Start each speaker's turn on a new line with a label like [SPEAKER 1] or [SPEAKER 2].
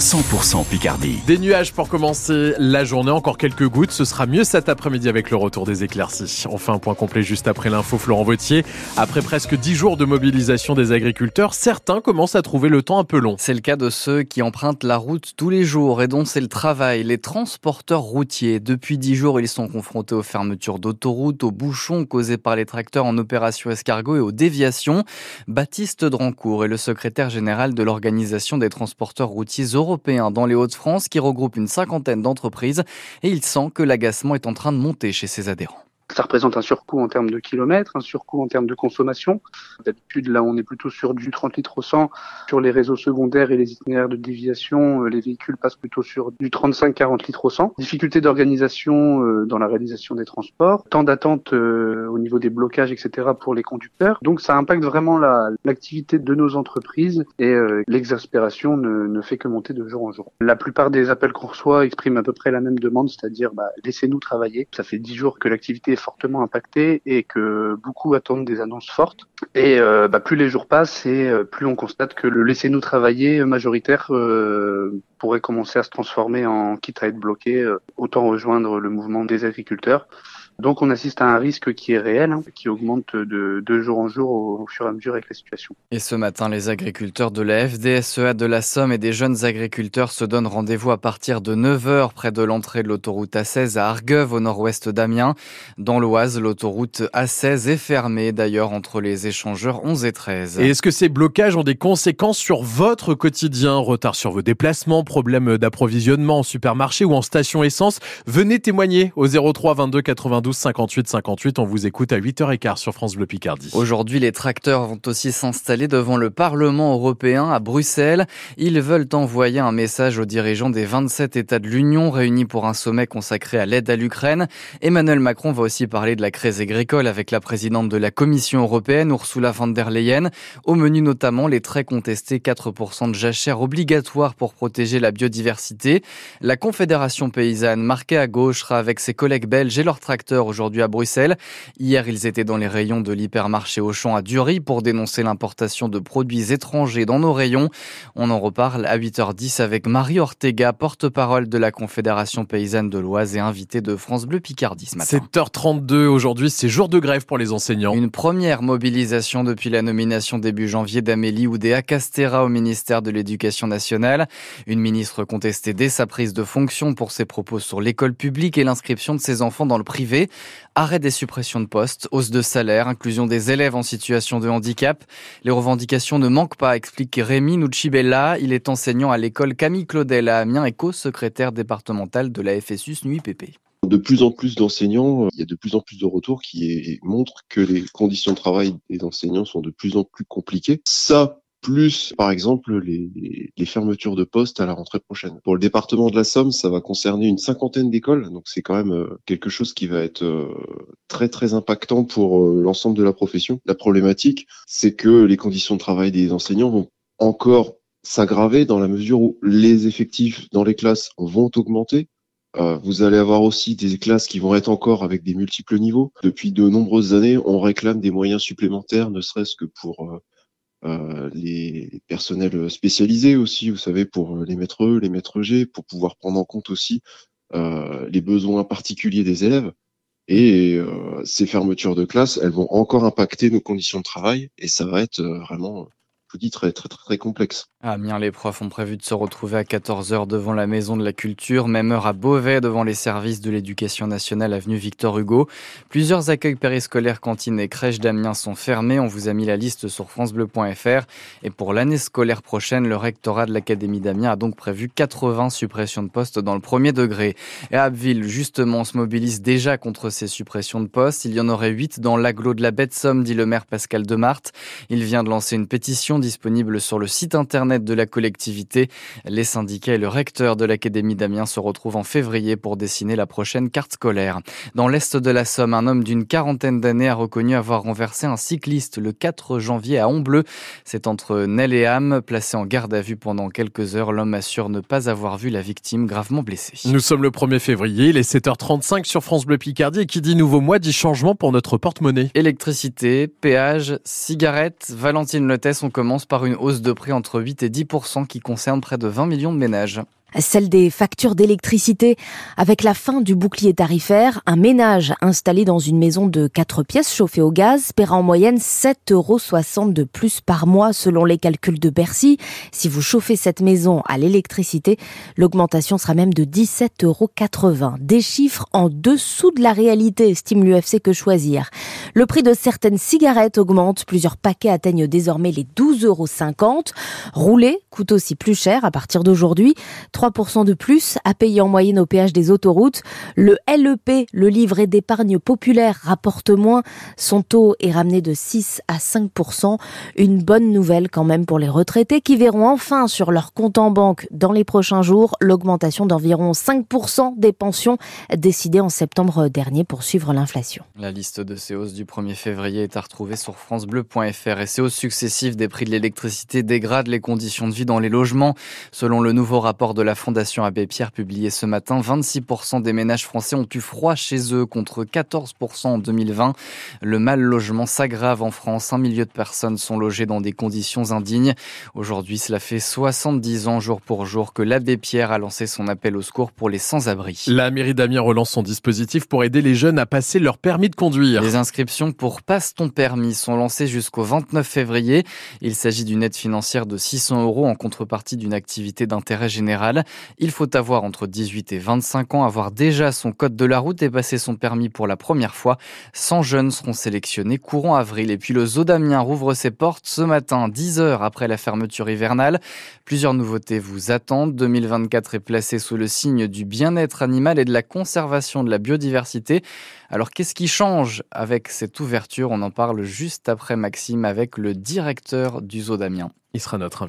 [SPEAKER 1] 100% Picardie.
[SPEAKER 2] Des nuages pour commencer la journée, encore quelques gouttes. Ce sera mieux cet après-midi avec le retour des éclaircies. On fait un point complet juste après l'info Florent Vautier. Après presque 10 jours de mobilisation des agriculteurs, certains commencent à trouver le temps un peu long.
[SPEAKER 3] C'est le cas de ceux qui empruntent la route tous les jours et dont c'est le travail, les transporteurs routiers. Depuis 10 jours, ils sont confrontés aux fermetures d'autoroutes, aux bouchons causés par les tracteurs en opération escargot et aux déviations. Baptiste Drancourt est le secrétaire général de l'Organisation des transporteurs routiers dans les Hauts-de-France qui regroupe une cinquantaine d'entreprises et il sent que l'agacement est en train de monter chez ses adhérents.
[SPEAKER 4] Ça représente un surcoût en termes de kilomètres, un surcoût en termes de consommation. D'habitude, là, on est plutôt sur du 30 litres au 100. Sur les réseaux secondaires et les itinéraires de déviation, euh, les véhicules passent plutôt sur du 35-40 litres au 100. Difficulté d'organisation euh, dans la réalisation des transports, temps d'attente euh, au niveau des blocages, etc. pour les conducteurs. Donc, ça impacte vraiment l'activité de nos entreprises et l'exaspération ne, ne, fait que monter de jour en jour. La plupart des appels qu'on reçoit expriment à peu près la même demande, c'est-à-dire bah, laissez-nous travailler. Ça fait 10 jours que l'activité fortement impacté et que beaucoup attendent des annonces fortes. Et euh, bah, plus les jours passent et euh, plus on constate que le laissez-nous travailler majoritaire euh, pourrait commencer à se transformer en quitte à être bloqué, autant rejoindre le mouvement des agriculteurs. Donc on assiste à un risque qui est réel, hein, qui augmente de, de, jour en jour au, fur et à mesure avec la situation.
[SPEAKER 3] Et ce matin, les agriculteurs de la FDSEA de la Somme et des jeunes agriculteurs se donnent rendez-vous à partir de 9h près de l'entrée de l'autoroute A16 à Argueuve au nord-ouest d'Amiens. Dans l'Oise, l'autoroute A16 est fermée d'ailleurs entre les échangeurs 11 et 13.
[SPEAKER 2] Et est-ce que ces blocages ont des conséquences sur votre quotidien? Retard sur vos déplacements, problèmes d'approvisionnement en supermarché ou en station essence Venez témoigner au 03 22 92 58 58. On vous écoute à 8h15 sur France Bleu Picardie.
[SPEAKER 3] Aujourd'hui, les tracteurs vont aussi s'installer devant le Parlement européen à Bruxelles. Ils veulent envoyer un message aux dirigeants des 27 États de l'Union réunis pour un sommet consacré à l'aide à l'Ukraine. Emmanuel Macron va aussi parler de la crise agricole avec la présidente de la Commission européenne, Ursula von der Leyen. Au menu notamment les très contestés 4% de jachère obligatoire pour protéger la biodiversité. La Confédération paysanne, marquée à gauche, sera avec ses collègues belges et leurs tracteurs aujourd'hui à Bruxelles. Hier, ils étaient dans les rayons de l'hypermarché Auchan à Dury pour dénoncer l'importation de produits étrangers dans nos rayons. On en reparle à 8h10 avec Marie Ortega, porte-parole de la Confédération paysanne de l'Oise et invitée de France Bleu Picardie ce matin.
[SPEAKER 2] 7h32 aujourd'hui, c'est jour de grève pour les enseignants.
[SPEAKER 3] Une première mobilisation depuis la nomination début janvier d'Amélie Oudéa Castera au ministère de l'Éducation nationale. Une ministre contestée dès sa prise de fonction pour ses propos sur l'école publique et l'inscription de ses enfants dans le privé. Arrêt des suppressions de postes, hausse de salaire, inclusion des élèves en situation de handicap. Les revendications ne manquent pas, explique Rémi Nucibella. Il est enseignant à l'école Camille Claudel à Amiens et co-secrétaire départemental de la FSUS NUIPP
[SPEAKER 5] de plus en plus d'enseignants, il y a de plus en plus de retours qui montrent que les conditions de travail des enseignants sont de plus en plus compliquées. Ça plus par exemple les, les, fermetures de postes à la rentrée prochaine. Pour le département de la Somme, ça va concerner une cinquantaine d'écoles, donc c'est quand même euh, quelque chose qui va être euh, très très impactant pour euh, l'ensemble de la profession. La problématique, c'est que les conditions de travail des enseignants vont encore s'aggraver dans la mesure où les effectifs dans les classes vont augmenter. vous allez avoir aussi des classes qui vont être encore avec des multiples niveaux. Depuis de nombreuses années, on réclame des moyens supplémentaires, ne serait-ce que pour euh, les personnels spécialisés aussi, vous savez, pour les maîtres E, les maîtres G, pour pouvoir prendre en compte aussi euh, les besoins particuliers des élèves. Et euh, ces fermetures de classe, elles vont encore impacter nos conditions de travail et ça va être vraiment je vous dis, très, très, très, très complexe.
[SPEAKER 3] Amiens, les profs ont prévu de se retrouver à 14h devant la Maison de la Culture, même heure à Beauvais devant les services de l'éducation nationale avenue Victor Hugo. Plusieurs accueils périscolaires, cantines et crèches d'Amiens sont fermés. On vous a mis la liste sur francebleu.fr. Et pour l'année scolaire prochaine, le rectorat de l'Académie d'Amiens a donc prévu 80 suppressions de postes dans le premier degré. Et Abbeville, justement, se mobilise déjà contre ces suppressions de postes. Il y en aurait 8 dans l'agglo de la Bête Somme, dit le maire Pascal Demarthe. Il vient de lancer une pétition disponible sur le site internet de la collectivité. Les syndicats et le recteur de l'Académie d'Amiens se retrouvent en février pour dessiner la prochaine carte scolaire. Dans l'est de la Somme, un homme d'une quarantaine d'années a reconnu avoir renversé un cycliste le 4 janvier à Honbleu. C'est entre Nel et Ham. Placé en garde à vue pendant quelques heures, l'homme assure ne pas avoir vu la victime gravement blessée.
[SPEAKER 2] Nous sommes le 1er février, il est 7h35 sur France Bleu Picardie et qui dit nouveau mois dit changement pour notre porte-monnaie.
[SPEAKER 3] Électricité, péage, cigarettes, Valentine Lettès, on commence par une hausse de prix entre 8 8 et 10 qui concernent près de 20 millions de ménages
[SPEAKER 1] celle des factures d'électricité. Avec la fin du bouclier tarifaire, un ménage installé dans une maison de 4 pièces chauffée au gaz paiera en moyenne 7,60 euros de plus par mois selon les calculs de Bercy. Si vous chauffez cette maison à l'électricité, l'augmentation sera même de 17,80 euros. Des chiffres en dessous de la réalité, estime l'UFC que choisir. Le prix de certaines cigarettes augmente. Plusieurs paquets atteignent désormais les 12,50 euros. Rouler coûte aussi plus cher à partir d'aujourd'hui. 3% de plus à payer en moyenne au péage des autoroutes. Le LEP, le livret d'épargne populaire, rapporte moins. Son taux est ramené de 6 à 5%. Une bonne nouvelle quand même pour les retraités qui verront enfin sur leur compte en banque dans les prochains jours l'augmentation d'environ 5% des pensions décidées en septembre dernier pour suivre l'inflation.
[SPEAKER 3] La liste de ces hausses du 1er février est à retrouver sur francebleu.fr et ces hausses successives des prix de l'électricité dégradent les conditions de vie dans les logements. Selon le nouveau rapport de la la Fondation Abbé Pierre publié ce matin, 26% des ménages français ont eu froid chez eux contre 14% en 2020. Le mal logement s'aggrave en France. Un million de personnes sont logées dans des conditions indignes. Aujourd'hui, cela fait 70 ans jour pour jour que l'Abbé Pierre a lancé son appel au secours pour les sans-abri.
[SPEAKER 2] La mairie d'Amiens relance son dispositif pour aider les jeunes à passer leur permis de conduire.
[SPEAKER 3] Les inscriptions pour Passe ton permis sont lancées jusqu'au 29 février. Il s'agit d'une aide financière de 600 euros en contrepartie d'une activité d'intérêt général. Il faut avoir entre 18 et 25 ans, avoir déjà son code de la route et passer son permis pour la première fois. 100 jeunes seront sélectionnés courant avril. Et puis le Zoo d'Amiens rouvre ses portes ce matin, 10 heures après la fermeture hivernale. Plusieurs nouveautés vous attendent. 2024 est placé sous le signe du bien-être animal et de la conservation de la biodiversité. Alors qu'est-ce qui change avec cette ouverture? On en parle juste après Maxime avec le directeur du Zoo d'Amiens.
[SPEAKER 2] Il sera notre